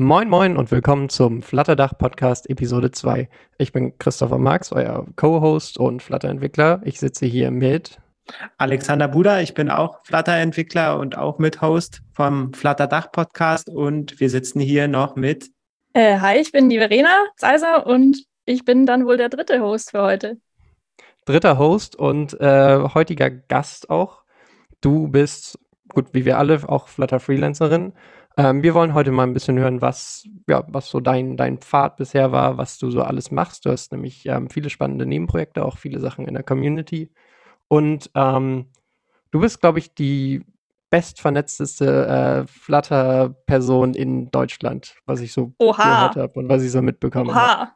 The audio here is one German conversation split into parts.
Moin Moin und willkommen zum Flutterdach Podcast Episode 2. Ich bin Christopher Marx, euer Co-Host und Flutter-Entwickler. Ich sitze hier mit Alexander Buda, ich bin auch Flutter-Entwickler und auch Mit-Host vom Flutterdach Podcast und wir sitzen hier noch mit äh, Hi, ich bin die Verena Zeiser und ich bin dann wohl der dritte Host für heute. Dritter Host und äh, heutiger Gast auch. Du bist, gut, wie wir alle, auch Flutter-Freelancerin. Ähm, wir wollen heute mal ein bisschen hören, was, ja, was so dein, dein Pfad bisher war, was du so alles machst. Du hast nämlich ähm, viele spannende Nebenprojekte, auch viele Sachen in der Community. Und ähm, du bist, glaube ich, die bestvernetzteste äh, Flutter-Person in Deutschland, was ich so Oha. gehört habe und was ich so mitbekommen habe.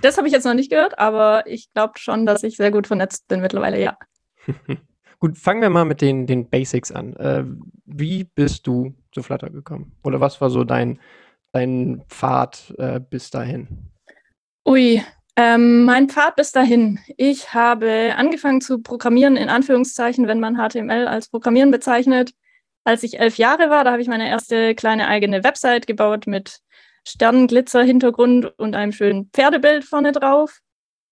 Das habe ich jetzt noch nicht gehört, aber ich glaube schon, dass ich sehr gut vernetzt bin mittlerweile, ja. Gut, fangen wir mal mit den, den Basics an. Äh, wie bist du zu Flutter gekommen? Oder was war so dein, dein Pfad äh, bis dahin? Ui, ähm, mein Pfad bis dahin. Ich habe angefangen zu programmieren, in Anführungszeichen, wenn man HTML als Programmieren bezeichnet. Als ich elf Jahre war, da habe ich meine erste kleine eigene Website gebaut mit Sternenglitzer-Hintergrund und einem schönen Pferdebild vorne drauf.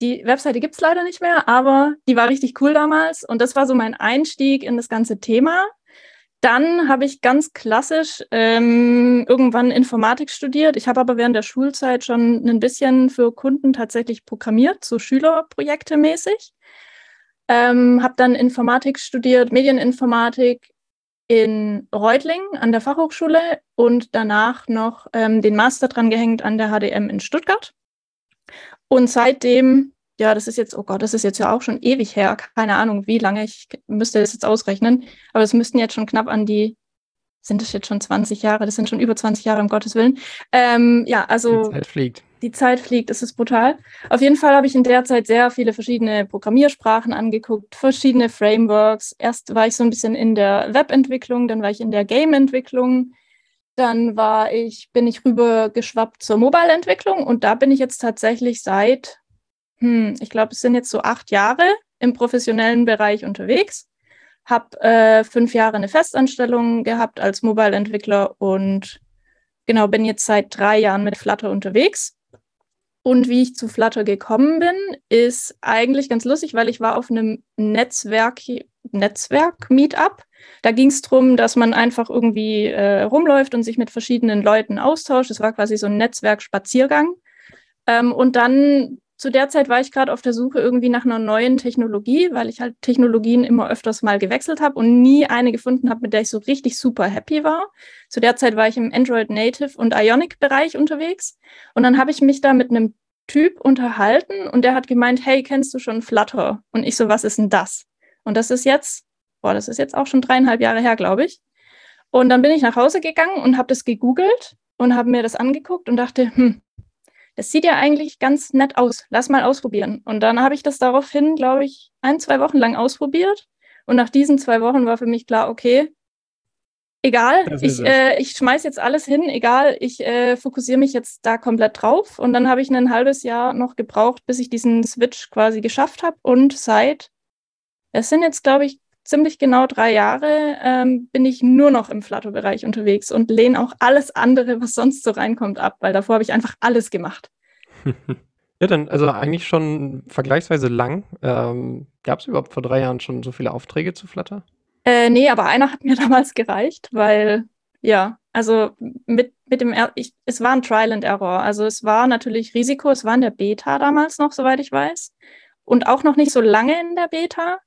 Die Webseite gibt es leider nicht mehr, aber die war richtig cool damals und das war so mein Einstieg in das ganze Thema. Dann habe ich ganz klassisch ähm, irgendwann Informatik studiert. Ich habe aber während der Schulzeit schon ein bisschen für Kunden tatsächlich programmiert, so Schülerprojekte mäßig. Ähm, habe dann Informatik studiert, Medieninformatik in Reutlingen an der Fachhochschule und danach noch ähm, den Master dran gehängt an der HDM in Stuttgart. Und seitdem, ja, das ist jetzt, oh Gott, das ist jetzt ja auch schon ewig her, keine Ahnung, wie lange, ich müsste das jetzt ausrechnen, aber es müssten jetzt schon knapp an die, sind das jetzt schon 20 Jahre, das sind schon über 20 Jahre, um Gottes Willen. Ähm, ja, also. Die Zeit fliegt. Die Zeit fliegt, es ist brutal. Auf jeden Fall habe ich in der Zeit sehr viele verschiedene Programmiersprachen angeguckt, verschiedene Frameworks. Erst war ich so ein bisschen in der Webentwicklung, dann war ich in der Game-Entwicklung, dann war ich, bin ich rüber geschwappt zur Mobile-Entwicklung und da bin ich jetzt tatsächlich seit, hm, ich glaube, es sind jetzt so acht Jahre im professionellen Bereich unterwegs. Habe äh, fünf Jahre eine Festanstellung gehabt als Mobile-Entwickler und genau bin jetzt seit drei Jahren mit Flutter unterwegs. Und wie ich zu Flutter gekommen bin, ist eigentlich ganz lustig, weil ich war auf einem Netzwerk, Netzwerk-Meetup da ging es darum, dass man einfach irgendwie äh, rumläuft und sich mit verschiedenen Leuten austauscht. Es war quasi so ein Netzwerkspaziergang. Ähm, und dann zu der Zeit war ich gerade auf der Suche irgendwie nach einer neuen Technologie, weil ich halt Technologien immer öfters mal gewechselt habe und nie eine gefunden habe, mit der ich so richtig super happy war. Zu der Zeit war ich im Android Native und Ionic Bereich unterwegs und dann habe ich mich da mit einem Typ unterhalten und der hat gemeint, hey, kennst du schon Flutter? Und ich so, was ist denn das? Und das ist jetzt boah, das ist jetzt auch schon dreieinhalb Jahre her, glaube ich. Und dann bin ich nach Hause gegangen und habe das gegoogelt und habe mir das angeguckt und dachte, hm, das sieht ja eigentlich ganz nett aus. Lass mal ausprobieren. Und dann habe ich das daraufhin, glaube ich, ein, zwei Wochen lang ausprobiert. Und nach diesen zwei Wochen war für mich klar, okay, egal, ich, äh, ich schmeiß jetzt alles hin, egal, ich äh, fokussiere mich jetzt da komplett drauf. Und dann habe ich ein halbes Jahr noch gebraucht, bis ich diesen Switch quasi geschafft habe. Und seit, es sind jetzt, glaube ich, ziemlich genau drei Jahre ähm, bin ich nur noch im Flutter-Bereich unterwegs und lehne auch alles andere, was sonst so reinkommt, ab, weil davor habe ich einfach alles gemacht. ja, dann, also eigentlich schon vergleichsweise lang. Ähm, Gab es überhaupt vor drei Jahren schon so viele Aufträge zu Flutter? Äh, nee, aber einer hat mir damals gereicht, weil, ja, also mit, mit dem, er ich, es war ein Trial and Error. Also es war natürlich Risiko, es war in der Beta damals noch, soweit ich weiß. Und auch noch nicht so lange in der Beta.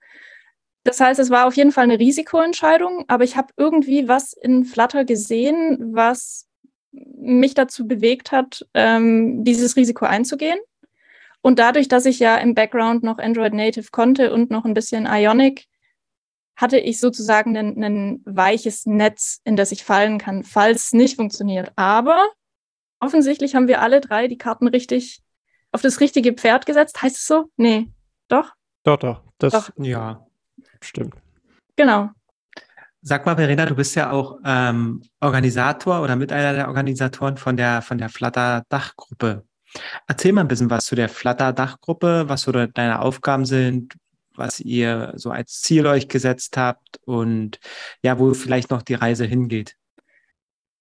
Das heißt, es war auf jeden Fall eine Risikoentscheidung, aber ich habe irgendwie was in Flutter gesehen, was mich dazu bewegt hat, ähm, dieses Risiko einzugehen. Und dadurch, dass ich ja im Background noch Android Native konnte und noch ein bisschen Ionic, hatte ich sozusagen ein, ein weiches Netz, in das ich fallen kann, falls es nicht funktioniert. Aber offensichtlich haben wir alle drei die Karten richtig auf das richtige Pferd gesetzt. Heißt es so? Nee. Doch? Doch, doch. Das, doch. Ja. Stimmt. Genau. Sag mal, Verena, du bist ja auch ähm, Organisator oder mit einer der Organisatoren von der, von der Flutter-Dachgruppe. Erzähl mal ein bisschen was zu der Flutter-Dachgruppe, was so deine Aufgaben sind, was ihr so als Ziel euch gesetzt habt und ja, wo vielleicht noch die Reise hingeht.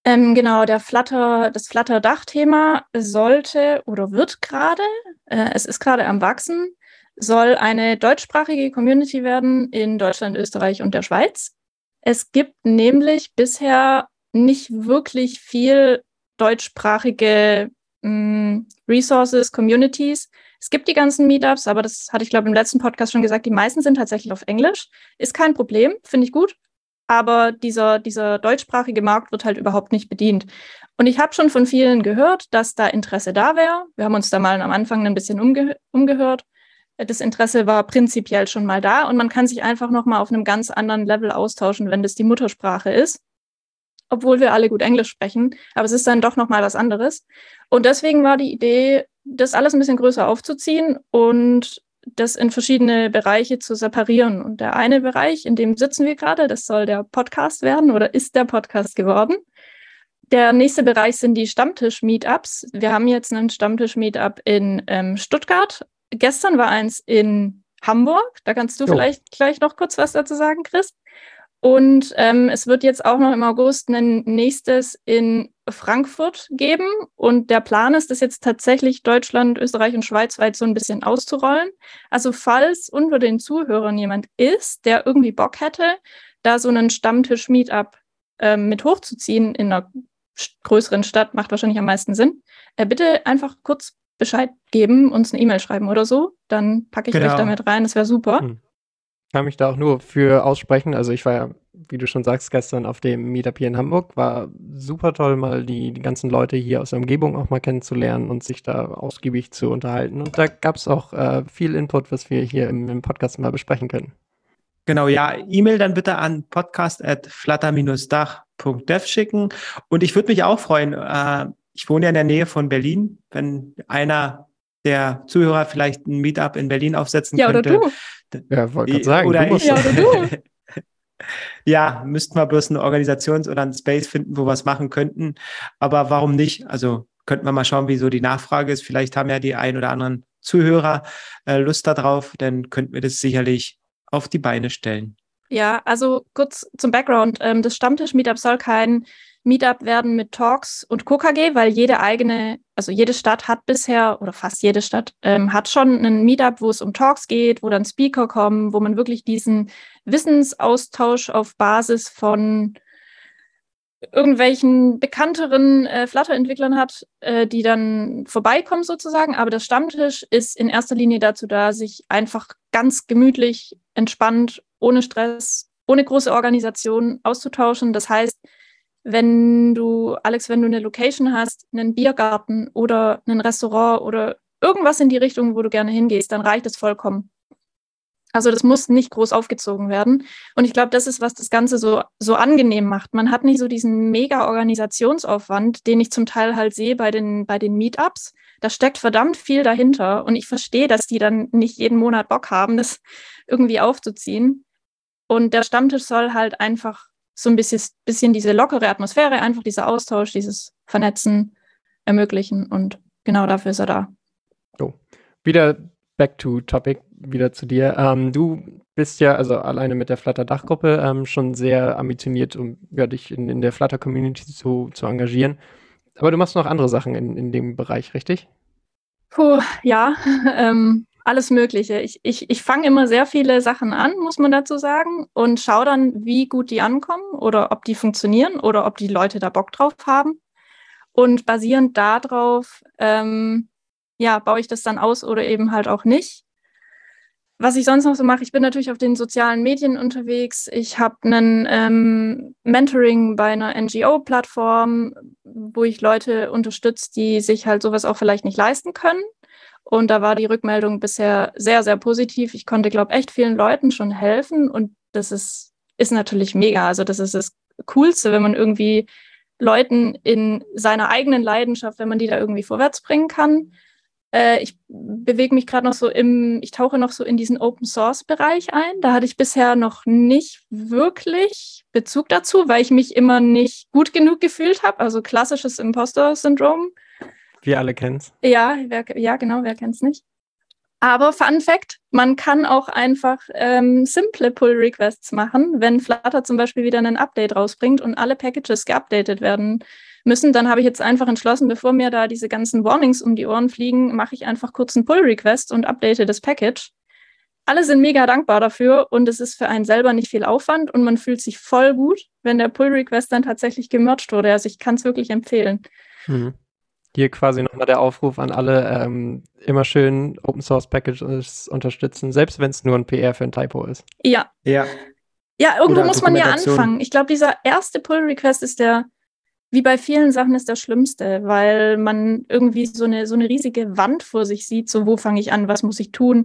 Ähm, genau, der Flutter, das Flutter-Dach-Thema sollte oder wird gerade, äh, es ist gerade am Wachsen, soll eine deutschsprachige Community werden in Deutschland, Österreich und der Schweiz. Es gibt nämlich bisher nicht wirklich viel deutschsprachige mh, mm, Resources, Communities. Es gibt die ganzen Meetups, aber das hatte ich, glaube im letzten Podcast schon gesagt, die meisten sind tatsächlich auf Englisch. Ist kein Problem, finde ich gut. Aber dieser, dieser deutschsprachige Markt wird halt überhaupt nicht bedient. Und ich habe schon von vielen gehört, dass da Interesse da wäre. Wir haben uns da mal am Anfang ein bisschen umge umgehört. Das Interesse war prinzipiell schon mal da und man kann sich einfach noch mal auf einem ganz anderen Level austauschen, wenn das die Muttersprache ist obwohl wir alle gut Englisch sprechen, aber es ist dann doch noch mal was anderes. Und deswegen war die Idee, das alles ein bisschen größer aufzuziehen und das in verschiedene Bereiche zu separieren. Und der eine Bereich, in dem sitzen wir gerade, das soll der Podcast werden oder ist der Podcast geworden. Der nächste Bereich sind die Stammtisch-Meetups. Wir haben jetzt einen Stammtisch-Meetup in ähm, Stuttgart. Gestern war eins in Hamburg. Da kannst du jo. vielleicht gleich noch kurz was dazu sagen, Chris. Und ähm, es wird jetzt auch noch im August ein nächstes in Frankfurt geben. Und der Plan ist, das jetzt tatsächlich Deutschland, Österreich und Schweiz weit so ein bisschen auszurollen. Also falls unter den Zuhörern jemand ist, der irgendwie Bock hätte, da so einen Stammtisch-Meetup ähm, mit hochzuziehen in einer größeren Stadt, macht wahrscheinlich am meisten Sinn, äh, bitte einfach kurz Bescheid geben, uns eine E-Mail schreiben oder so. Dann packe ich genau. euch damit rein. Das wäre super. Hm kann mich da auch nur für aussprechen. Also ich war ja, wie du schon sagst, gestern auf dem Meetup hier in Hamburg. War super toll, mal die, die ganzen Leute hier aus der Umgebung auch mal kennenzulernen und sich da ausgiebig zu unterhalten. Und da gab es auch äh, viel Input, was wir hier im, im Podcast mal besprechen können. Genau, ja, E-Mail dann bitte an podcast.flutter-dach.dev schicken. Und ich würde mich auch freuen, äh, ich wohne ja in der Nähe von Berlin, wenn einer der Zuhörer vielleicht ein Meetup in Berlin aufsetzen ja, könnte. Oder du. Ja, wollte gerade sagen. Oder ich. Ja, oder du. ja, müssten wir bloß eine Organisations- oder einen Space finden, wo wir es machen könnten. Aber warum nicht? Also könnten wir mal schauen, wie so die Nachfrage ist. Vielleicht haben ja die ein oder anderen Zuhörer äh, Lust darauf, dann könnten wir das sicherlich auf die Beine stellen. Ja, also kurz zum Background. Ähm, das Stammtisch-Meetup soll kein Meetup werden mit Talks und KKG, weil jede eigene, also jede Stadt hat bisher oder fast jede Stadt ähm, hat schon einen Meetup, wo es um Talks geht, wo dann Speaker kommen, wo man wirklich diesen Wissensaustausch auf Basis von irgendwelchen bekannteren äh, Flutter-Entwicklern hat, äh, die dann vorbeikommen sozusagen. Aber der Stammtisch ist in erster Linie dazu da, sich einfach ganz gemütlich, entspannt, ohne Stress, ohne große Organisation auszutauschen. Das heißt, wenn du, Alex, wenn du eine Location hast, einen Biergarten oder ein Restaurant oder irgendwas in die Richtung, wo du gerne hingehst, dann reicht es vollkommen. Also das muss nicht groß aufgezogen werden. Und ich glaube, das ist, was das Ganze so, so angenehm macht. Man hat nicht so diesen mega Organisationsaufwand, den ich zum Teil halt sehe bei den, bei den Meetups. Da steckt verdammt viel dahinter. Und ich verstehe, dass die dann nicht jeden Monat Bock haben, das irgendwie aufzuziehen. Und der Stammtisch soll halt einfach so ein bisschen, bisschen diese lockere Atmosphäre, einfach dieser Austausch, dieses Vernetzen ermöglichen. Und genau dafür ist er da. So, wieder back to topic, wieder zu dir. Ähm, du bist ja, also alleine mit der Flutter-Dachgruppe, ähm, schon sehr ambitioniert, um ja, dich in, in der Flutter-Community zu, zu engagieren. Aber du machst noch andere Sachen in, in dem Bereich, richtig? Puh, ja. ähm, alles Mögliche. Ich, ich, ich fange immer sehr viele Sachen an, muss man dazu sagen, und schaue dann, wie gut die ankommen oder ob die funktionieren oder ob die Leute da Bock drauf haben. Und basierend darauf, ähm, ja, baue ich das dann aus oder eben halt auch nicht. Was ich sonst noch so mache, ich bin natürlich auf den sozialen Medien unterwegs. Ich habe ein ähm, Mentoring bei einer NGO-Plattform, wo ich Leute unterstütze, die sich halt sowas auch vielleicht nicht leisten können und da war die Rückmeldung bisher sehr, sehr positiv. Ich konnte, glaube ich, echt vielen Leuten schon helfen. Und das ist, ist natürlich mega. Also das ist das Coolste, wenn man irgendwie Leuten in seiner eigenen Leidenschaft, wenn man die da irgendwie vorwärts bringen kann. Äh, ich bewege mich gerade noch so im, ich tauche noch so in diesen Open Source Bereich ein. Da hatte ich bisher noch nicht wirklich Bezug dazu, weil ich mich immer nicht gut genug gefühlt habe. Also klassisches Imposter-Syndrom. Wir alle kennen es. Ja, wer, ja, genau, wer kennt es nicht? Aber Fun Fact, man kann auch einfach ähm, simple Pull-Requests machen. Wenn Flutter zum Beispiel wieder ein Update rausbringt und alle Packages geupdatet werden müssen, dann habe ich jetzt einfach entschlossen, bevor mir da diese ganzen Warnings um die Ohren fliegen, mache ich einfach kurz einen Pull-Request und update das Package. Alle sind mega dankbar dafür und es ist für einen selber nicht viel Aufwand und man fühlt sich voll gut, wenn der Pull-Request dann tatsächlich gemerged wurde. Also ich kann es wirklich empfehlen. Mhm. Hier quasi nochmal der Aufruf an alle, ähm, immer schön Open Source Packages unterstützen, selbst wenn es nur ein PR für ein Typo ist. Ja. Ja. Ja, irgendwo Oder muss man ja anfangen. Ich glaube, dieser erste Pull-Request ist der, wie bei vielen Sachen, ist der schlimmste, weil man irgendwie so eine, so eine riesige Wand vor sich sieht, so wo fange ich an, was muss ich tun.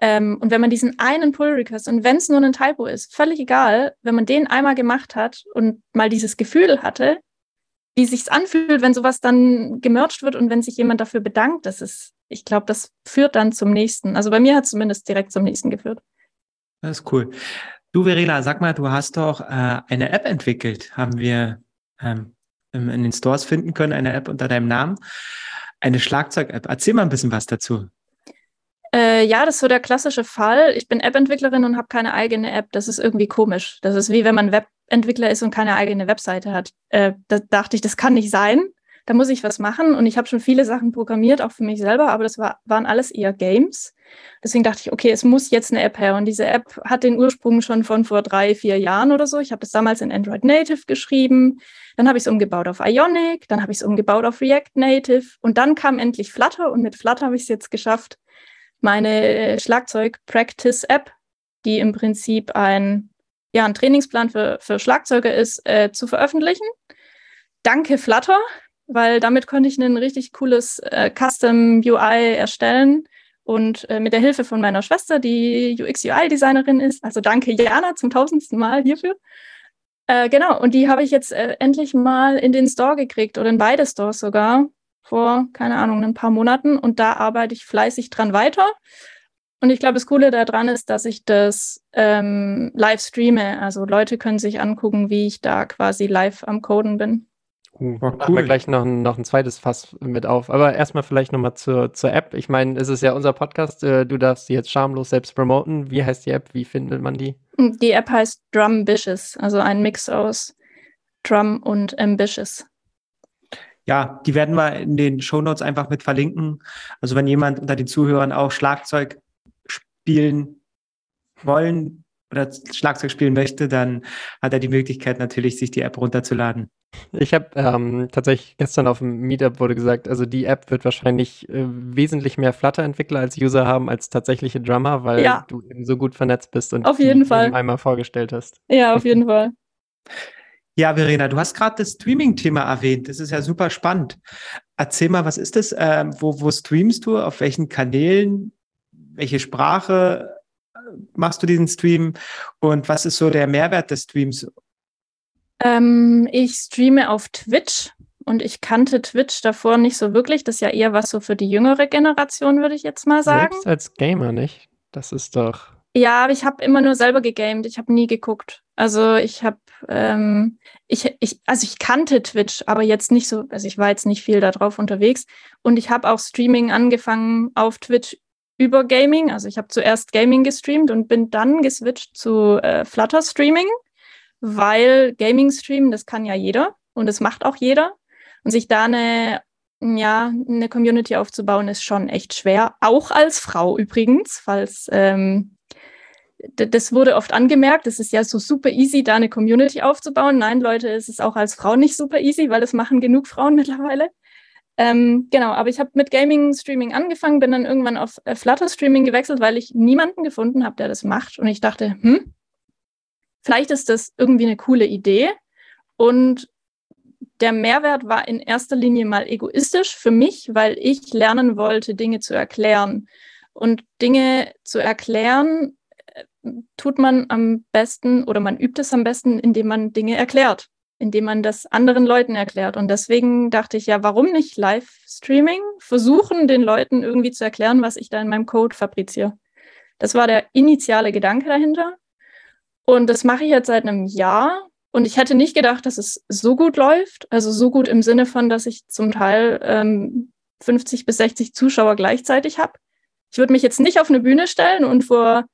Ähm, und wenn man diesen einen Pull-Request, und wenn es nur ein Typo ist, völlig egal, wenn man den einmal gemacht hat und mal dieses Gefühl hatte, wie sich's anfühlt, wenn sowas dann gemerged wird und wenn sich jemand dafür bedankt, das ist, ich glaube, das führt dann zum nächsten. Also bei mir hat es zumindest direkt zum nächsten geführt. Das ist cool. Du, Verena, sag mal, du hast doch äh, eine App entwickelt, haben wir ähm, in den Stores finden können, eine App unter deinem Namen. Eine Schlagzeug-App. Erzähl mal ein bisschen was dazu. Äh, ja, das ist so der klassische Fall. Ich bin App-Entwicklerin und habe keine eigene App. Das ist irgendwie komisch. Das ist wie wenn man Webentwickler ist und keine eigene Webseite hat. Äh, da dachte ich, das kann nicht sein. Da muss ich was machen. Und ich habe schon viele Sachen programmiert, auch für mich selber, aber das war, waren alles eher Games. Deswegen dachte ich, okay, es muss jetzt eine App her. Und diese App hat den Ursprung schon von vor drei, vier Jahren oder so. Ich habe das damals in Android Native geschrieben. Dann habe ich es umgebaut auf Ionic. Dann habe ich es umgebaut auf React Native. Und dann kam endlich Flutter. Und mit Flutter habe ich es jetzt geschafft, meine äh, Schlagzeug-Practice-App, die im Prinzip ein, ja, ein Trainingsplan für, für Schlagzeuger ist, äh, zu veröffentlichen. Danke Flutter, weil damit konnte ich ein richtig cooles äh, Custom UI erstellen. Und äh, mit der Hilfe von meiner Schwester, die UX-UI-Designerin ist, also danke Jana zum tausendsten Mal hierfür. Äh, genau, und die habe ich jetzt äh, endlich mal in den Store gekriegt oder in beide Stores sogar vor, keine Ahnung, ein paar Monaten und da arbeite ich fleißig dran weiter. Und ich glaube, das Coole daran ist, dass ich das ähm, live streame. Also Leute können sich angucken, wie ich da quasi live am Coden bin. Uh, Oh, machen wir cool. gleich noch, ein- noch ein zweites Fass mit auf. Aber erstmal vielleicht nochmal zur, zur App. Ich meine, es ist ja unser Podcast. Äh, du darfst sie jetzt schamlos selbst promoten. Wie heißt die App? Wie findet man die? Die App heißt Drumbitious, also ein Mix aus Drum und Ambitious. Ja, die werden wir in den Shownotes einfach mit verlinken. Also wenn jemand unter den Zuhörern auch Schlagzeug spielen wollen oder Schlagzeug spielen möchte, dann hat er die Möglichkeit natürlich, sich die App runterzuladen. Ich habe ähm, tatsächlich gestern auf dem Meetup wurde gesagt, also die App wird wahrscheinlich äh, wesentlich mehr Flutter-Entwickler als User haben als tatsächliche Drummer, weil Ja. du eben so gut vernetzt bist und Auf jeden Fall. einmal vorgestellt hast. Ja, auf jeden Fall. Ja, Verena, du hast gerade das Streaming-Thema erwähnt. Das ist ja super spannend. Erzähl mal, was ist das? Ähm, wo, wo streamst du? Auf welchen Kanälen? Welche Sprache äh, machst du diesen Stream? Und was ist so der Mehrwert des Streams? Ähm, ich streame auf Twitch und ich kannte Twitch davor nicht so wirklich. Das ist ja eher was so für die jüngere Generation, würde ich jetzt mal sagen. Selbst als Gamer nicht. Das ist doch. Ja, aber ich habe immer nur selber gegamed. Ich habe nie geguckt. Also ich habe, ähm, ich, ich, also ich kannte Twitch, aber jetzt nicht so, also ich war jetzt nicht viel da drauf unterwegs. Und ich habe auch Streaming angefangen auf Twitch über Gaming. Also ich habe zuerst Gaming gestreamt und bin dann geswitcht zu äh, Flutter Streaming, weil Gaming streamen, das kann ja jeder und das macht auch jeder. Und sich da eine, ja, eine Community aufzubauen, ist schon echt schwer. Auch als Frau übrigens, falls ähm, das wurde oft angemerkt, es ist ja so super easy, da eine Community aufzubauen. Nein, Leute, es ist auch als Frau nicht super easy, weil das machen genug Frauen mittlerweile. Ähm, genau, aber ich habe mit Gaming-Streaming angefangen, bin dann irgendwann auf äh, Flutter-Streaming gewechselt, weil ich niemanden gefunden habe, der das macht. Und ich dachte, hm, vielleicht ist das irgendwie eine coole Idee. Und der Mehrwert war in erster Linie mal egoistisch für mich, weil ich lernen wollte, Dinge zu erklären. Und Dinge zu erklären äh, tut man am besten oder man übt es am besten, indem man Dinge erklärt, indem man das anderen Leuten erklärt. Und deswegen dachte ich, ja, warum nicht Livestreaming? Versuchen, den Leuten irgendwie zu erklären, was ich da in meinem Code fabriziere. Das war der initiale Gedanke dahinter. Und das mache ich jetzt seit einem Jahr. Und ich hätte nicht gedacht, dass es so gut läuft. Also so gut im Sinne von, dass ich zum Teil ähm, 50 bis 60 Zuschauer gleichzeitig habe. Ich würde mich jetzt nicht auf eine Bühne stellen und vor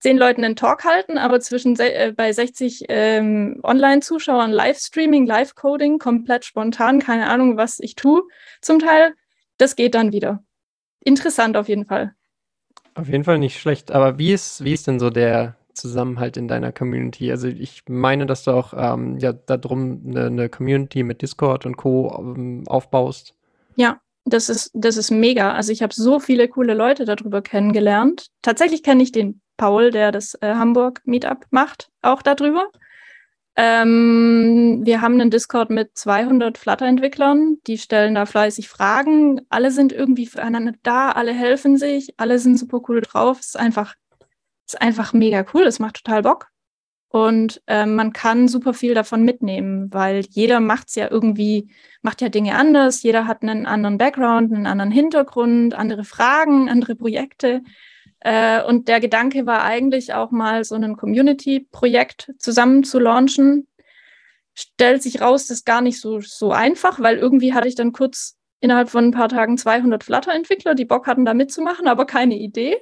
zehn Leuten einen Talk halten, aber zwischen äh, bei 60 ähm, Online-Zuschauern Livestreaming, Live-Coding, komplett spontan, keine Ahnung, was ich tue, zum Teil, das geht dann wieder. Interessant auf jeden Fall. Auf jeden Fall nicht schlecht. Aber wie ist, wie ist denn so der Zusammenhalt in deiner Community? Also ich meine, dass du auch ähm, ja darum eine, eine Community mit Discord und Co. Ähm, aufbaust. Ja, das ist, das ist mega. Also ich habe so viele coole Leute darüber kennengelernt. Tatsächlich kenne ich den Paul, der das äh, Hamburg Meetup macht, auch darüber. Ähm, wir haben einen Discord mit 200 Flutter-Entwicklern, die stellen da fleißig Fragen. Alle sind irgendwie füreinander da, alle helfen sich, alle sind super cool drauf. Es ist einfach, ist einfach mega cool, es macht total Bock. Und äh, man kann super viel davon mitnehmen, weil jeder macht es ja irgendwie, macht ja Dinge anders, jeder hat einen anderen Background, einen anderen Hintergrund, andere Fragen, andere Projekte. Äh, und der Gedanke war eigentlich auch mal so ein Community-Projekt zusammen zu launchen. Stellt sich raus, das ist gar nicht so, so einfach, weil irgendwie hatte ich dann kurz innerhalb von ein paar Tagen 200 Flutter-Entwickler, die Bock hatten, da mitzumachen, aber keine Idee.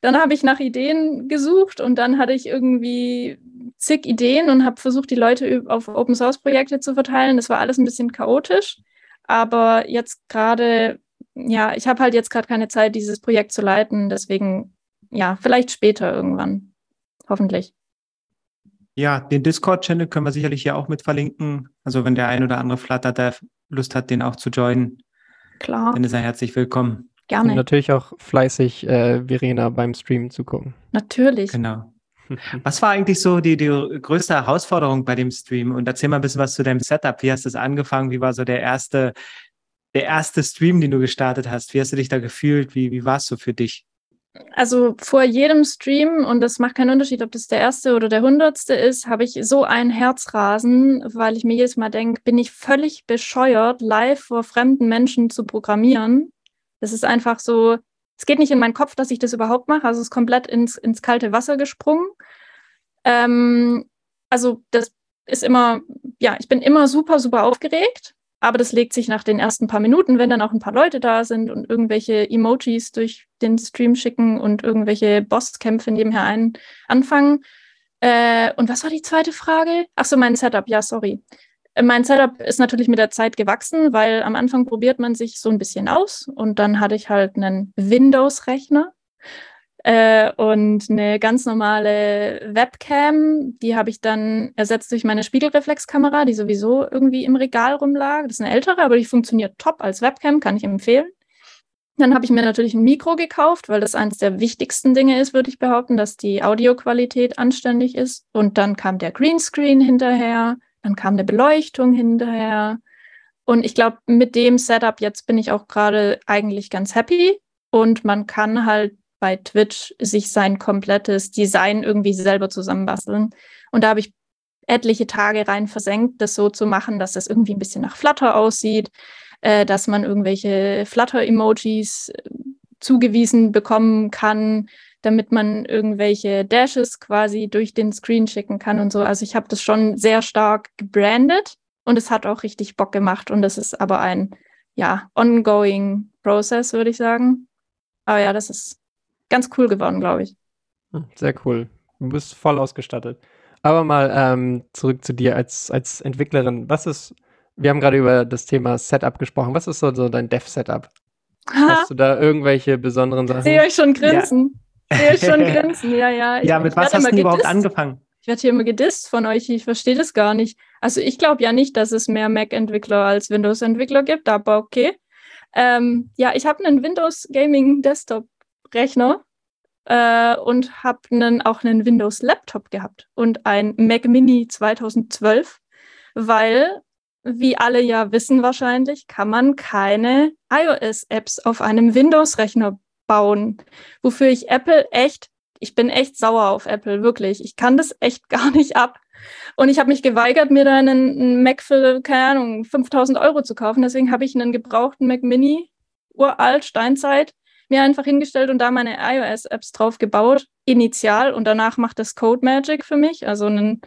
Dann habe ich nach Ideen gesucht und dann hatte ich irgendwie zig Ideen und habe versucht, die Leute auf Open Source Projekte zu verteilen. Das war alles ein bisschen chaotisch. Aber jetzt gerade, ja, ich habe halt jetzt gerade keine Zeit, dieses Projekt zu leiten. Deswegen, ja, vielleicht später irgendwann. Hoffentlich. Ja, den Discord-Channel können wir sicherlich hier auch mit verlinken. Also wenn der ein oder andere Flutter Dev Lust hat, den auch zu joinen, Klar. dann ist er herzlich willkommen. Gerne. Und natürlich auch fleißig äh, Verena beim Stream zugucken. Natürlich. Genau. Was war eigentlich so die, die größte Herausforderung bei dem Stream? Und erzähl mal ein bisschen was zu deinem Setup. Wie hast du es angefangen? Wie war so der erste, der erste Stream, den du gestartet hast? Wie hast du dich da gefühlt? Wie, wie war es so für dich? Also vor jedem Stream, und das macht keinen Unterschied, ob das der erste oder der hundertste ist, habe ich so ein Herzrasen, weil ich mir jedes Mal denke, bin ich völlig bescheuert, live vor fremden Menschen zu programmieren. Das ist einfach so, es geht nicht in meinen Kopf, dass ich das überhaupt mache. Also es ist komplett ins, ins kalte Wasser gesprungen. Ähm, also das ist immer, ja, ich bin immer super, super aufgeregt. Aber das legt sich nach den ersten paar Minuten, wenn dann auch ein paar Leute da sind und irgendwelche Emojis durch den Stream schicken und irgendwelche Bosskämpfe nebenher ein anfangen. Äh, und was war die zweite Frage? Ach so, mein Setup. Ja, sorry. Äh, mein Setup ist natürlich mit der Zeit gewachsen, weil am Anfang probiert man sich so ein bisschen aus und dann hatte ich halt einen Windows-Rechner äh, und eine ganz normale Webcam, die habe ich dann ersetzt durch meine Spiegelreflexkamera, die sowieso irgendwie im Regal rumlag. Das ist eine ältere, aber die funktioniert top als Webcam, kann ich empfehlen. Dann habe ich mir natürlich ein Mikro gekauft, weil das eines der wichtigsten Dinge ist, würde ich behaupten, dass die Audioqualität anständig ist. Und dann kam der Greenscreen hinterher, dann kam eine Beleuchtung hinterher. Und ich glaube, mit dem Setup jetzt bin ich auch gerade eigentlich ganz happy. Und man kann halt bei Twitch sich sein komplettes Design irgendwie selber zusammenbasteln. Und da habe ich etliche Tage rein versenkt, das so zu machen, dass das irgendwie ein bisschen nach Flutter aussieht, äh, dass man irgendwelche Flutter-Emojis äh, zugewiesen bekommen kann, damit man irgendwelche Dashes quasi durch den Screen schicken kann und so. Also ich habe das schon sehr stark gebrandet und es hat auch richtig Bock gemacht und das ist aber ein ja ongoing Process, würde ich sagen. Aber ja, das ist ganz cool geworden, glaube ich. Hm, sehr cool. Du bist voll ausgestattet. Aber mal ähm, zurück zu dir als, als Entwicklerin. Was ist, wir haben gerade über das Thema Setup gesprochen. Was ist so, so dein Dev-Setup? Hast du da irgendwelche besonderen Sachen? Sehe euch schon grinsen. Ja. Sehe euch schon grinsen, ja, ja. Ja, mit was hast du überhaupt angefangen? Ich werde hier immer gedisst von euch, ich verstehe das gar nicht. Also ich glaube ja nicht, dass es mehr Mac-Entwickler als Windows-Entwickler gibt, aber okay. Ähm, ja, ich habe einen Windows Gaming Desktop Rechner äh, und habe einen, auch einen Windows-Laptop gehabt und ein Mac Mini 2012, weil, wie alle ja wissen wahrscheinlich, kann man keine iOS-Apps auf einem Windows-Rechner bauen, wofür ich Apple echt, ich bin echt sauer auf Apple, wirklich. Ich kann das echt gar nicht ab. Und ich habe mich geweigert, mir da einen Mac für, keine Ahnung, 5000 Euro zu kaufen. Deswegen habe ich einen gebrauchten Mac Mini, uralt, Steinzeit, mir einfach hingestellt und da meine iOS-Apps drauf gebaut, initial und danach macht das Code Magic für mich, also ein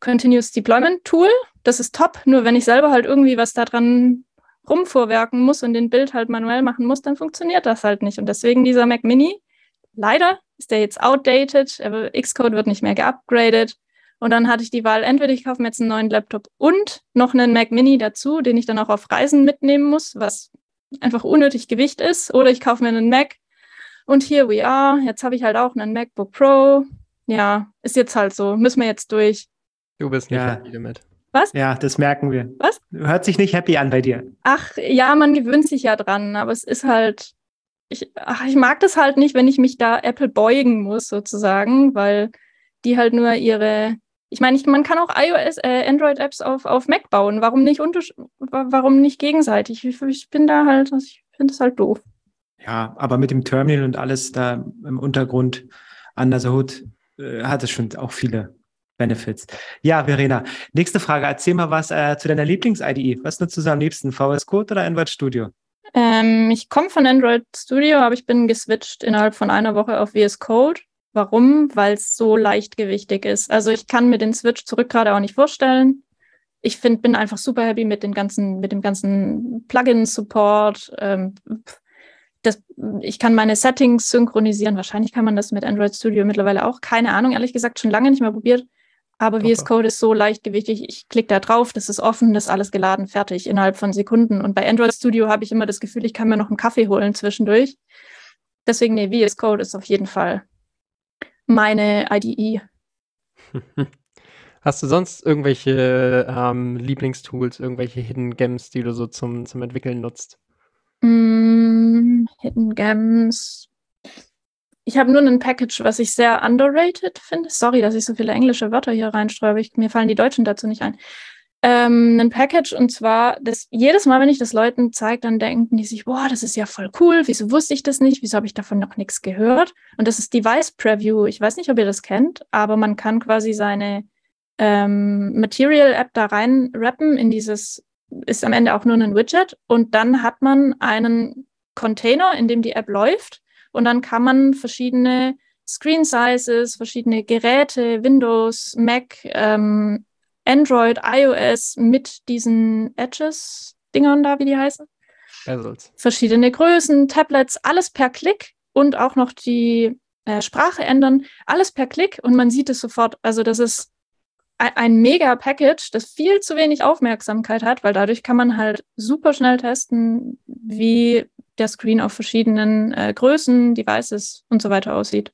Continuous Deployment Tool. Das ist top, nur wenn ich selber halt irgendwie was daran rumfuhrwerken muss und den Bild halt manuell machen muss, dann funktioniert das halt nicht. Und deswegen dieser Mac Mini, leider ist der jetzt outdated, Xcode wird nicht mehr geupgradet. Und dann hatte ich die Wahl, entweder ich kaufe mir jetzt einen neuen Laptop und noch einen Mac Mini dazu, den ich dann auch auf Reisen mitnehmen muss, was einfach unnötig Gewicht ist, oder ich kaufe mir einen Mac. Und here we are. Jetzt habe ich halt auch einen MacBook Pro. Ja, ist jetzt halt so. Müssen wir jetzt durch. Du bist nicht Ja. happy damit. Was? Ja, das merken wir. Was? Hört sich nicht happy an bei dir. Ach, ja, man gewöhnt sich ja dran, aber es ist halt, ich, ach, ich mag das halt nicht, wenn ich mich da Apple beugen muss, sozusagen, weil die halt nur ihre, ich meine, ich, man kann auch iOS, äh, Android-Apps auf, auf Mac bauen. Warum nicht warum nicht gegenseitig? Ich, ich bin da halt, also ich finde es halt doof. Ja, aber mit dem Terminal und alles da im Untergrund under the hood äh, hat es schon auch viele Benefits. Ja, Verena, nächste Frage. Erzähl mal was äh, zu deiner Lieblings-IDE. Was nutzt du am liebsten? VS Code oder Android Studio? Ähm, ich komme von Android Studio, aber ich bin geswitcht innerhalb von einer Woche auf VS Code. Warum? Weil es so leichtgewichtig ist. Also ich kann mir den Switch zurück gerade auch nicht vorstellen. Ich find, bin einfach super happy mit den ganzen, mit dem ganzen Plugin-Support. Ähm, das, ich kann meine Settings synchronisieren. Wahrscheinlich kann man das mit Android Studio mittlerweile auch. Keine Ahnung, ehrlich gesagt, schon lange nicht mehr probiert. Aber VS. Code ist so leichtgewichtig. Ich klicke da drauf, das ist offen, das ist alles geladen, fertig, innerhalb von Sekunden. Und bei Android Studio habe ich immer das Gefühl, ich kann mir noch einen Kaffee holen zwischendurch. Deswegen, nee, VS Code ist auf jeden Fall meine. IDE. Hast du sonst irgendwelche ähm, Lieblingstools, irgendwelche Hidden Gems, die du so zum, zum Entwickeln nutzt? Mm, Hidden Gems. Ich habe nur ein Package, was ich sehr underrated finde. Sorry, dass ich so viele englische Wörter hier reinstreue, aber ich, mir fallen die Deutschen dazu nicht ein. Ähm, ein Package und zwar, das, jedes Mal, wenn ich das Leuten zeige, dann denken die sich, boah, das ist ja voll cool. Wieso wusste ich das nicht? Wieso habe ich davon noch nichts gehört? Und das ist Device Preview. Ich weiß nicht, ob ihr das kennt, aber man kann quasi seine ähm, Material-App da rein rappen in dieses, ist am Ende auch nur ein Widget und dann hat man einen Container, in dem die App läuft und dann kann man verschiedene Screen Sizes, verschiedene Geräte, Windows, Mac, ähm, Android, iOS mit diesen Edges-Dingern da, wie die heißen, Bezels. verschiedene Größen, Tablets, alles per Klick und auch noch die äh, Sprache ändern, alles per Klick und man sieht es sofort. Also das ist ein, ein mega Package, das viel zu wenig Aufmerksamkeit hat, weil dadurch kann man halt super schnell testen, wie der Screen auf verschiedenen äh, Größen, Devices und so weiter aussieht.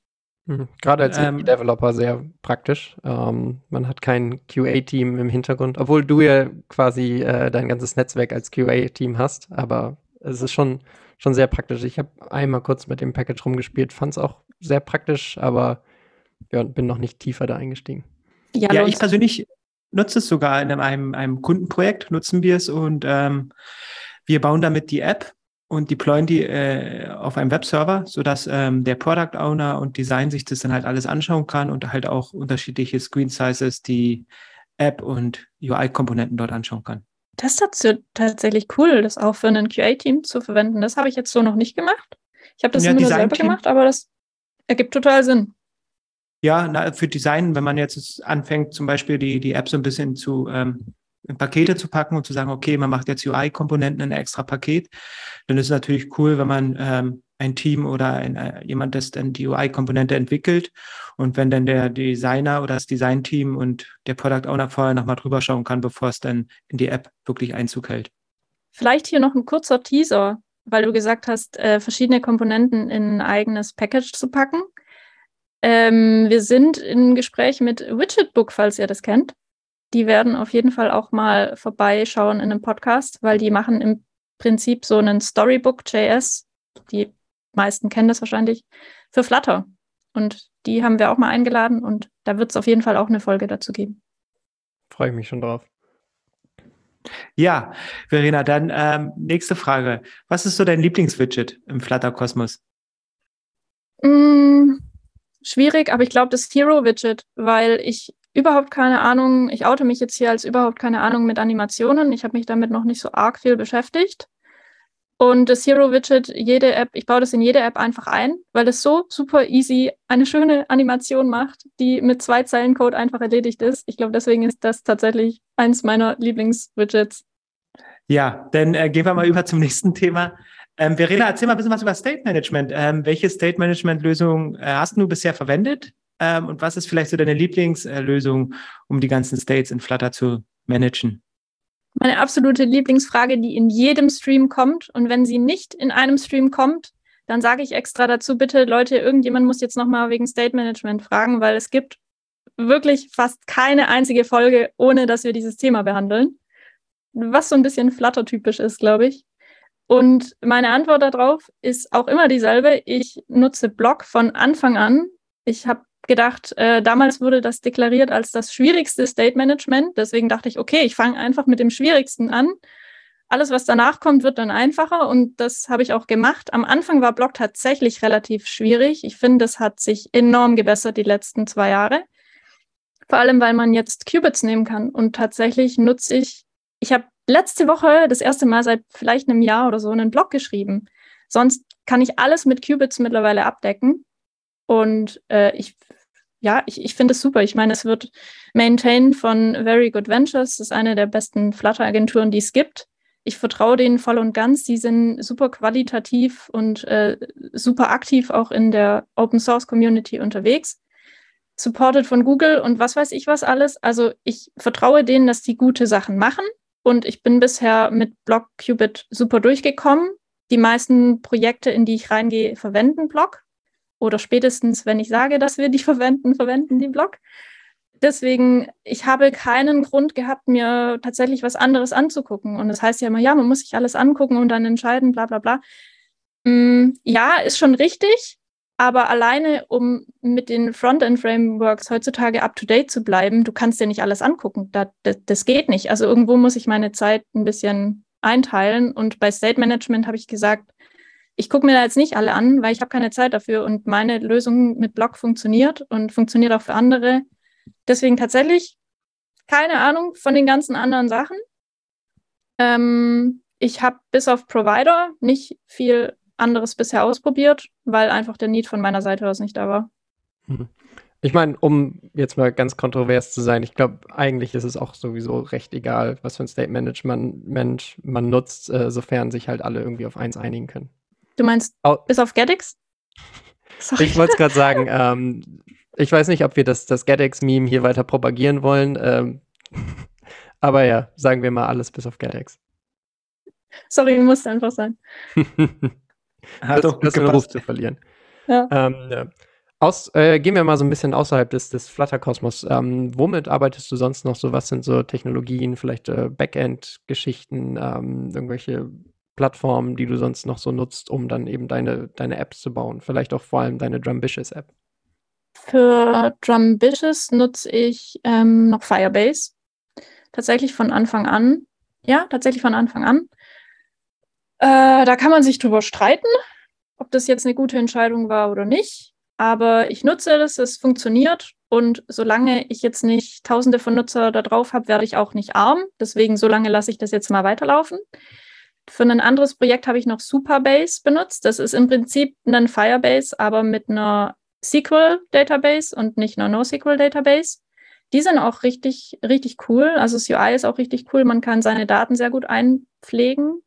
Mhm. Gerade als Ähm, Developer sehr praktisch. Ähm, man hat kein QA-Team im Hintergrund, obwohl du ja quasi äh, dein ganzes Netzwerk als QA-Team hast, aber es ist schon, schon sehr praktisch. Ich habe einmal kurz mit dem Package rumgespielt, fand es auch sehr praktisch, aber ja, bin noch nicht tiefer da eingestiegen. Ja, Ja, ich persönlich nutze es sogar in einem, einem Kundenprojekt, nutzen wir es und ähm, wir bauen damit die App und deployen die äh, auf einem Webserver, sodass ähm, der Product Owner und Design sich das dann halt alles anschauen kann und halt auch unterschiedliche Screen Sizes, die App und UI-Komponenten dort anschauen kann. Das ist tats- tatsächlich cool, das auch für ein QA-Team zu verwenden. Das habe ich jetzt so noch nicht gemacht. Ich habe das Ja, immer nur selber gemacht, aber das ergibt total Sinn. Ja, na, für Design, wenn man jetzt anfängt, zum Beispiel die, die App so ein bisschen zu ähm, in Pakete zu packen und zu sagen, okay, man macht jetzt UI-Komponenten in ein extra Paket, dann ist es natürlich cool, wenn man ähm, ein Team oder ein, äh, jemand, das dann die UI-Komponente entwickelt und wenn dann der Designer oder das Design-Team und der Product Owner vorher nochmal drüber schauen kann, bevor es dann in die App wirklich Einzug hält. Vielleicht hier noch ein kurzer Teaser, weil du gesagt hast, äh, verschiedene Komponenten in ein eigenes Package zu packen. Ähm, wir sind im Gespräch mit Widgetbook, falls ihr das kennt. Die werden auf jeden Fall auch mal vorbeischauen in einem Podcast, weil die machen im Prinzip so einen Storybook.js. Die meisten kennen das wahrscheinlich für Flutter. Und die haben wir auch mal eingeladen und da wird es auf jeden Fall auch eine Folge dazu geben. Freue ich mich schon drauf. Ja, Verena, dann ähm, nächste Frage. Was ist so dein Lieblingswidget im Flutter-Kosmos? Mm, schwierig, aber ich glaube das Hero-Widget, weil ich überhaupt keine Ahnung, ich oute mich jetzt hier als überhaupt keine Ahnung mit Animationen. Ich habe mich damit noch nicht so arg viel beschäftigt. Und das Hero-Widget, jede App, ich baue das in jede App einfach ein, weil es so super easy eine schöne Animation macht, die mit zwei Zeilen Code einfach erledigt ist. Ich glaube, deswegen ist das tatsächlich eins meiner Lieblings-Widgets. Ja, dann äh, gehen wir mal über zum nächsten Thema. Ähm, Verena, erzähl mal ein bisschen was über State Management. Ähm, welche State Management-Lösung äh, hast du bisher verwendet? Ähm, und was ist vielleicht so deine Lieblingslösung, um die ganzen States in Flutter zu managen? Meine absolute Lieblingsfrage, die in jedem Stream kommt. Und wenn sie nicht in einem Stream kommt, dann sage ich extra dazu, bitte Leute, irgendjemand muss jetzt nochmal wegen State Management fragen, weil es gibt wirklich fast keine einzige Folge, ohne dass wir dieses Thema behandeln. Was so ein bisschen Flutter-typisch ist, glaube ich. Und meine Antwort darauf ist auch immer dieselbe. Ich nutze Block von Anfang an. Ich habe gedacht, äh, damals wurde das deklariert als das schwierigste State Management. Deswegen dachte ich, okay, ich fange einfach mit dem schwierigsten an. Alles, was danach kommt, wird dann einfacher und das habe ich auch gemacht. Am Anfang war Block tatsächlich relativ schwierig. Ich finde, es hat sich enorm gebessert die letzten zwei Jahre. Vor allem, weil man jetzt Qubits nehmen kann. Und tatsächlich nutze ich, ich habe letzte Woche das erste Mal seit vielleicht einem Jahr oder so einen Blog geschrieben. Sonst kann ich alles mit Qubits mittlerweile abdecken. Und äh, ich, ja, ich, ich finde es super. Ich meine, es wird maintained von Very Good Ventures. Das ist eine der besten Flutter-Agenturen, die es gibt. Ich vertraue denen voll und ganz. Sie sind super qualitativ und äh, super aktiv auch in der Open Source Community unterwegs. Supported von Google und was weiß ich was alles. Also ich vertraue denen, dass die gute Sachen machen und ich bin bisher mit Block Qubit super durchgekommen. Die meisten Projekte, in die ich reingehe, verwenden Block. Oder spätestens, wenn ich sage, dass wir die verwenden, verwenden die Block. Deswegen, ich habe keinen Grund gehabt, mir tatsächlich was anderes anzugucken. Und das heißt ja immer, ja, man muss sich alles angucken und dann entscheiden, bla bla bla. Mm, ja, ist schon richtig. Aber alleine, um mit den Frontend-Frameworks heutzutage up-to-date zu bleiben, du kannst dir nicht alles angucken. Das, das, das, geht nicht. Also irgendwo muss ich meine Zeit ein bisschen einteilen. Und bei State Management habe ich gesagt, ich gucke mir da jetzt nicht alle an, weil ich habe keine Zeit dafür. Und meine Lösung mit Blog funktioniert und funktioniert auch für andere. Deswegen tatsächlich keine Ahnung von den ganzen anderen Sachen. Ähm, ich habe bis auf Provider nicht viel anderes bisher ausprobiert, weil einfach der Need von meiner Seite aus nicht da war. Mhm. Ich meine, um jetzt mal ganz kontrovers zu sein, ich glaube, eigentlich ist es auch sowieso recht egal, was für ein State Management man nutzt, äh, sofern sich halt alle irgendwie auf eins einigen können. Du meinst oh. bis auf GetX? Ich wollte es gerade sagen, ähm, ich weiß nicht, ob wir das, das GetX-Meme hier weiter propagieren wollen, ähm, aber ja, sagen wir mal alles bis auf GetX. Sorry, muss einfach sein. Hat das, das den Ruf zu verlieren. Ja. Ähm, ja. Aus, äh, gehen wir mal so ein bisschen außerhalb des, des Flutter-Kosmos. Ähm, womit arbeitest du sonst noch so? Was sind so Technologien, vielleicht äh, Backend-Geschichten, ähm, irgendwelche Plattformen, die du sonst noch so nutzt, um dann eben deine, deine Apps zu bauen? Vielleicht auch vor allem deine Drumbitious-App. Für Drumbitious nutze ich ähm, noch Firebase. Tatsächlich von Anfang an. Ja, tatsächlich von Anfang an. Äh, da kann man sich drüber streiten, ob das jetzt eine gute Entscheidung war oder nicht. Aber ich nutze das, es funktioniert. Und solange ich jetzt nicht tausende von Nutzer da drauf habe, werde ich auch nicht arm. Deswegen, solange lasse ich das jetzt mal weiterlaufen. Für ein anderes Projekt habe ich noch Superbase benutzt. Das ist im Prinzip ein Firebase, aber mit einer SQL-Database und nicht einer NoSQL-Database. Die sind auch richtig, richtig cool. Also das UI ist auch richtig cool. Man kann seine Daten sehr gut einpflegen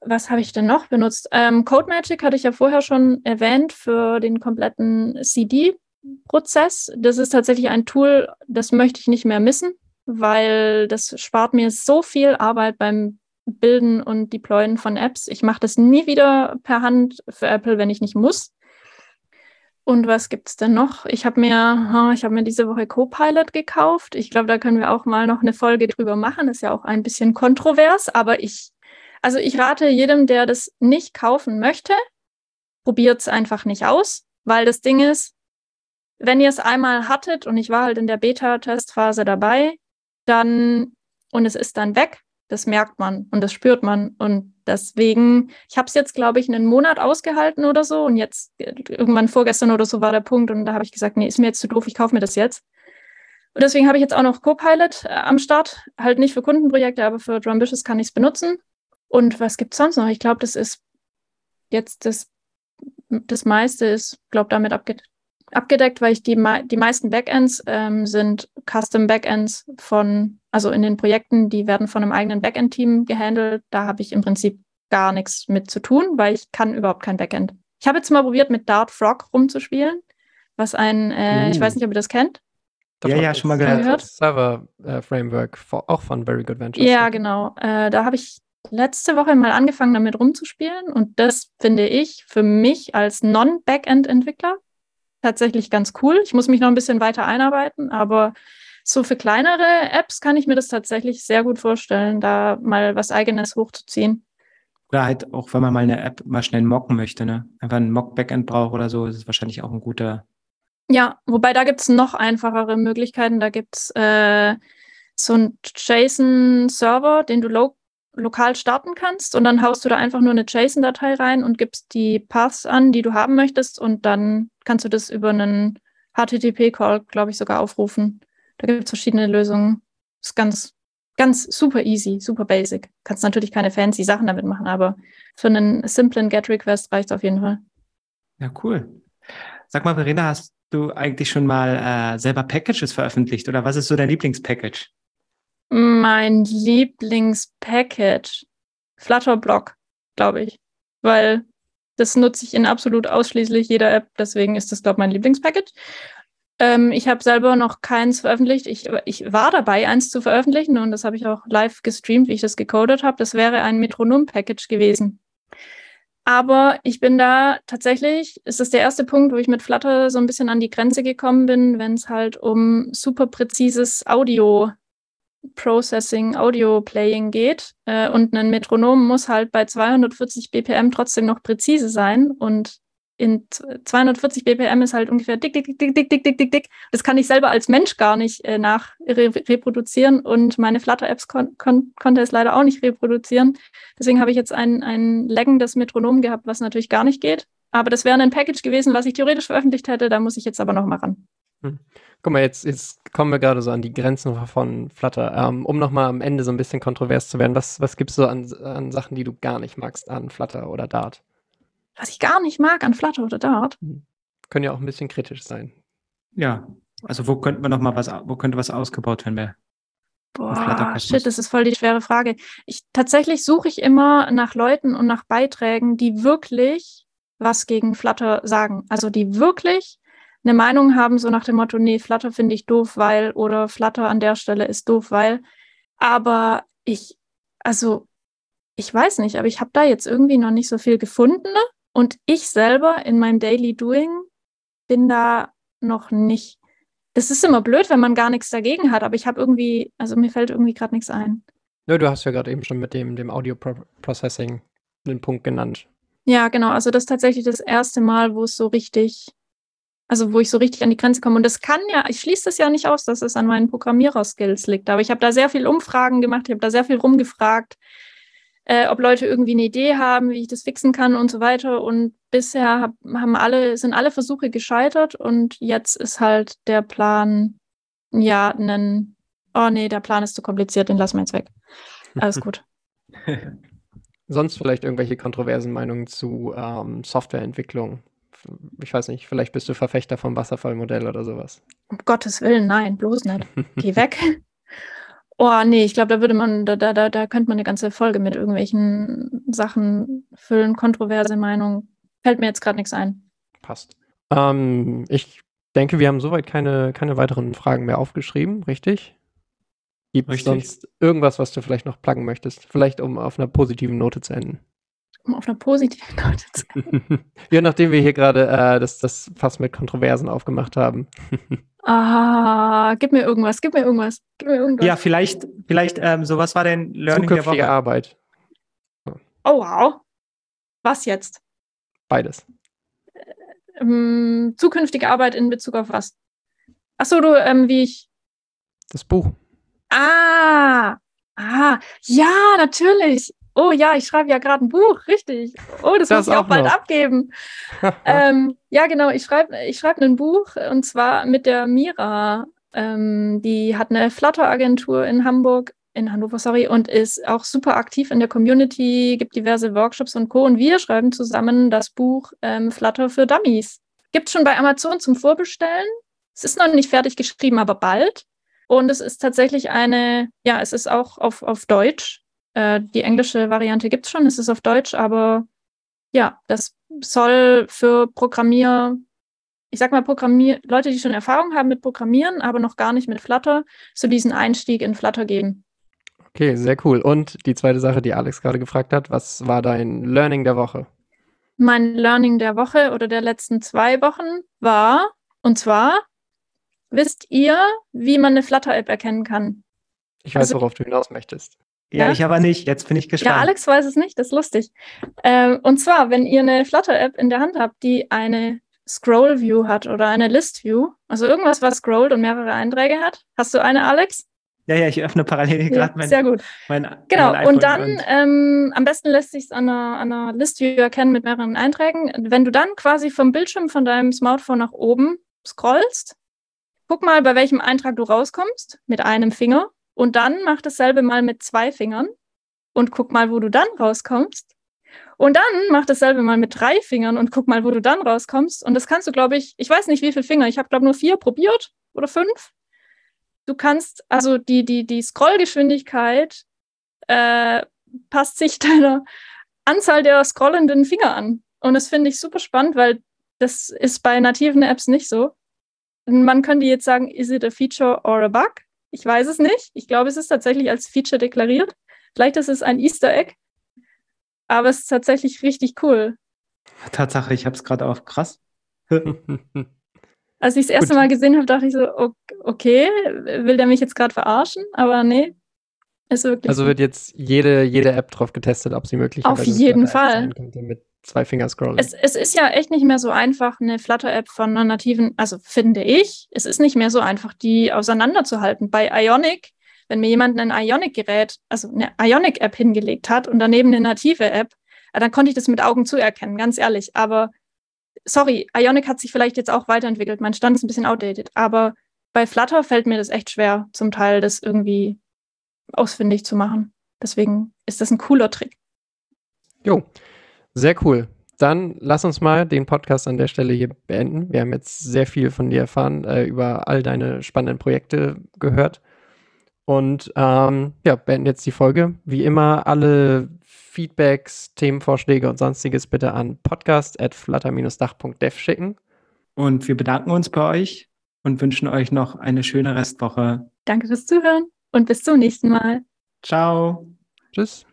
was habe ich denn noch benutzt? Ähm, CodeMagic hatte ich ja vorher schon erwähnt für den kompletten CD-Prozess. Das ist tatsächlich ein Tool, das möchte ich nicht mehr missen, weil das spart mir so viel Arbeit beim Bilden und Deployen von Apps. Ich mache das nie wieder per Hand für Apple, wenn ich nicht muss. Und was gibt es denn noch? Ich habe mir, ich mir diese Woche Copilot gekauft. Ich glaube, da können wir auch mal noch eine Folge drüber machen. Ist ja auch ein bisschen kontrovers, aber ich also ich rate jedem, der das nicht kaufen möchte, probiert es einfach nicht aus, weil das Ding ist, wenn ihr es einmal hattet und ich war halt in der Beta-Testphase dabei, dann und es ist dann weg, das merkt man und das spürt man und deswegen, ich habe es jetzt glaube ich einen Monat ausgehalten oder so und jetzt irgendwann vorgestern oder so war der Punkt und da habe ich gesagt, nee, ist mir jetzt zu doof, ich kaufe mir das jetzt. Und deswegen habe ich jetzt auch noch Copilot äh, am Start, halt nicht für Kundenprojekte, aber für Drumbitious kann ich es benutzen und was gibt es sonst noch? Ich glaube, das ist jetzt das, das meiste ist, glaube damit abgedeckt. Abgedeckt, weil ich die, die meisten Backends ähm, sind Custom Backends von, also in den Projekten, die werden von einem eigenen Backend-Team gehandelt. Da habe ich im Prinzip gar nichts mit zu tun, weil ich kann überhaupt kein Backend. Ich habe jetzt mal probiert, mit Dart Frog rumzuspielen, was ein, äh, uh. ich weiß nicht, ob ihr das kennt. Ja, ja, schon mal gehört. gehört. Server äh, Framework, auch von Very Good Ventures. Ja, genau. Äh, da habe ich letzte Woche mal angefangen, damit rumzuspielen. Und das finde ich für mich als Non-Backend-Entwickler tatsächlich ganz cool. Ich muss mich noch ein bisschen weiter einarbeiten, aber so für kleinere Apps kann ich mir das tatsächlich sehr gut vorstellen, da mal was eigenes hochzuziehen. Oder halt auch, wenn man mal eine App mal schnell mocken möchte, ne? Einfach ein Mock-Backend braucht oder so, ist es wahrscheinlich auch ein guter. Ja, wobei da gibt es noch einfachere Möglichkeiten. Da gibt es äh, so einen JSON-Server, den du lo lokal starten kannst und dann haust du da einfach nur eine JSON-Datei rein und gibst die Paths an, die du haben möchtest und dann kannst du das über einen HTTP-Call, glaube ich, sogar aufrufen. Da gibt es verschiedene Lösungen. Ist ganz, ganz super easy, super basic. Kannst natürlich keine fancy Sachen damit machen, aber für einen simplen GET-Request reicht es auf jeden Fall. Ja, cool. Sag mal, Verena, hast du eigentlich schon mal äh, selber Packages veröffentlicht oder was ist so dein Lieblingspackage? Mein Lieblingspackage. Flutterblock, glaube ich. Weil das nutze ich in absolut ausschließlich jeder App. Deswegen ist das, glaube ich, mein Lieblingspackage. Ähm, ich habe selber noch keins veröffentlicht. Ich, ich war dabei, eins zu veröffentlichen und das habe ich auch live gestreamt, wie ich das gecodet habe. Das wäre ein Metronom-Package gewesen. Aber ich bin da tatsächlich, ist das der erste Punkt, wo ich mit Flutter so ein bisschen an die Grenze gekommen bin, wenn es halt um super präzises Audio Processing, Audio Playing geht. Äh, und ein Metronom muss halt bei 240 BPM trotzdem noch präzise sein. Und in 240 BPM ist halt ungefähr dick, dick, dick, dick, dick, dick, dick, dick. Das kann ich selber als Mensch gar nicht äh, nach re reproduzieren und meine Flutter-Apps kon kon konnte es leider auch nicht reproduzieren. Deswegen habe ich jetzt ein, ein laggendes Metronom gehabt, was natürlich gar nicht geht. Aber das wäre ein Package gewesen, was ich theoretisch veröffentlicht hätte. Da muss ich jetzt aber noch mal ran. Hm. Guck mal, jetzt, jetzt kommen wir gerade so an die Grenzen von Flutter. Ähm, um nochmal am Ende so ein bisschen kontrovers zu werden, was, was gibt es so an, an Sachen, die du gar nicht magst an Flutter oder Dart? was ich gar nicht mag an Flutter oder Dart. Hm. Können ja auch ein bisschen kritisch sein. Ja, also wo könnten wir noch mal was, wo könnte was ausgebaut werden bei Boah, shit, das ist voll die schwere Frage. Ich tatsächlich suche ich immer nach Leuten und nach Beiträgen, die wirklich was gegen Flutter sagen. Also die wirklich eine Meinung haben, so nach dem Motto, nee, Flutter finde ich doof, weil oder Flutter an der Stelle ist doof, weil. Aber ich, also ich weiß nicht, aber ich habe da jetzt irgendwie noch nicht so viel gefunden. Und ich selber in meinem Daily Doing bin da noch nicht. Das ist immer blöd, wenn man gar nichts dagegen hat, aber ich habe irgendwie, also mir fällt irgendwie gerade nichts ein. Ja, du hast ja gerade eben schon mit dem, dem Audio Processing einen Punkt genannt. Ja, genau. Also das ist tatsächlich das erste Mal, wo es so richtig, also wo ich so richtig an die Grenze komme. Und das kann ja, ich schließe das ja nicht aus, dass es an meinen Programmierer-Skills liegt. Aber ich habe da sehr viel Umfragen gemacht, ich habe da sehr viel rumgefragt äh, ob Leute irgendwie eine Idee haben, wie ich das fixen kann und so weiter. Und bisher hab, haben alle, sind alle Versuche gescheitert und jetzt ist halt der Plan, ja, einen, oh nee, der Plan ist zu kompliziert, den lassen wir jetzt weg. Alles gut. Sonst vielleicht irgendwelche kontroversen Meinungen zu ähm, Softwareentwicklung? Ich weiß nicht, vielleicht bist du Verfechter vom Wasserfallmodell oder sowas. Um Gottes Willen, nein, bloß nicht. Geh weg. Oh, nee, ich glaube, da würde man, da, da, da könnte man eine ganze Folge mit irgendwelchen Sachen füllen, kontroverse Meinung. Fällt mir jetzt gerade nichts ein. Passt. Ähm, ich denke, wir haben soweit keine, keine weiteren Fragen mehr aufgeschrieben, richtig? Gibt es sonst irgendwas, was du vielleicht noch pluggen möchtest? Vielleicht, um auf einer positiven Note zu enden. Um auf einer positiven Note zu enden. ja, nachdem wir hier gerade äh, das, das Fass mit Kontroversen aufgemacht haben. Ah, gib mir irgendwas, gib mir irgendwas, gib mir irgendwas. Ja, vielleicht, vielleicht, ähm, so was war denn Learning Zukünftige der Woche? Arbeit. Oh, wow. Was jetzt? Beides. Ähm, zukünftige Arbeit in Bezug auf was? Achso, du, ähm, wie ich. Das Buch. Ah, ah, ja, natürlich. Oh ja, ich schreibe ja gerade ein Buch, richtig. Oh, das, das muss ich auch, auch bald abgeben. ähm, ja, genau, ich schreibe ich schreib ein Buch und zwar mit der Mira. Ähm, die hat eine Flutter-Agentur in Hamburg, in Hannover, sorry, und ist auch super aktiv in der Community, gibt diverse Workshops und Co. Und wir schreiben zusammen das Buch ähm, Flutter für Dummies. Gibt es schon bei Amazon zum Vorbestellen. Es ist noch nicht fertig geschrieben, aber bald. Und es ist tatsächlich eine, ja, es ist auch auf, auf Deutsch. Äh, die englische Variante gibt es schon, es ist auf Deutsch, aber ja, das soll für Programmier, ich sag mal Programmier, Leute, die schon Erfahrung haben mit Programmieren, aber noch gar nicht mit Flutter, so diesen Einstieg in Flutter geben. Okay, sehr cool. Und die zweite Sache, die Alex gerade gefragt hat, was war dein Learning der Woche? Mein Learning der Woche oder der letzten zwei Wochen war, und zwar, wisst ihr, wie man eine Flutter-App erkennen kann? Ich weiß, also, worauf du hinaus möchtest. Ja, ja, ich aber nicht. Jetzt bin ich gespannt. Ja, Alex weiß es nicht. Das ist lustig. Ähm, und zwar, wenn ihr eine Flutter-App in der Hand habt, die eine Scroll-View hat oder eine List-View, also irgendwas, was scrollt und mehrere Einträge hat. Hast du eine, Alex? Ja, ja, ich öffne parallel ja, gerade mein. Sehr gut. Mein, genau, mein und dann und ähm, am besten lässt sich es an einer, an einer List-View erkennen mit mehreren Einträgen. Wenn du dann quasi vom Bildschirm von deinem Smartphone nach oben scrollst, guck mal, bei welchem Eintrag du rauskommst mit einem Finger und dann mach dasselbe mal mit zwei Fingern und guck mal, wo du dann rauskommst. Und dann mach dasselbe mal mit drei Fingern und guck mal, wo du dann rauskommst. Und das kannst du, glaube ich, ich weiß nicht, wie viele Finger. Ich habe, glaube nur vier probiert oder fünf. Du kannst, also die, die, die Scrollgeschwindigkeit äh, passt sich deiner Anzahl der scrollenden Finger an. Und das finde ich super spannend, weil das ist bei nativen Apps nicht so. Man könnte jetzt sagen, is it a feature or a bug? Ich weiß es nicht. Ich glaube, es ist tatsächlich als Feature deklariert. Vielleicht ist es ein Easter Egg. Aber es ist tatsächlich richtig cool. Tatsache, ich habe es gerade auf. Krass. Als ich das erste Gut. Mal gesehen habe, dachte ich so, okay, will der mich jetzt gerade verarschen? Aber nee, ist wirklich. Also wird jetzt jede, jede App drauf getestet, ob sie möglich ist. Auf jeden Fall. Mit zwei Finger scrollen. Es, es ist ja echt nicht mehr so einfach, eine Flutter-App von einer nativen, also finde ich, es ist nicht mehr so einfach, die auseinanderzuhalten. Bei Ionic, wenn mir jemand ein Ionic-Gerät, also eine Ionic-App hingelegt hat und daneben eine native App, dann konnte ich das mit Augen zuerkennen, ganz ehrlich. Aber sorry, Ionic hat sich vielleicht jetzt auch weiterentwickelt. Mein Stand ist ein bisschen outdated, aber bei Flutter fällt mir das echt schwer, zum Teil das irgendwie ausfindig zu machen. Deswegen ist das ein cooler Trick. Jo, sehr cool. Dann lass uns mal den Podcast an der Stelle hier beenden. Wir haben jetzt sehr viel von dir erfahren, äh, über all deine spannenden Projekte gehört. Und ähm, ja, beenden jetzt die Folge. Wie immer, alle Feedbacks, Themenvorschläge und sonstiges bitte an podcast.flutter-dach.dev schicken. Und wir bedanken uns bei euch und wünschen euch noch eine schöne Restwoche. Danke fürs Zuhören und bis zum nächsten Mal. Ciao. Tschüss.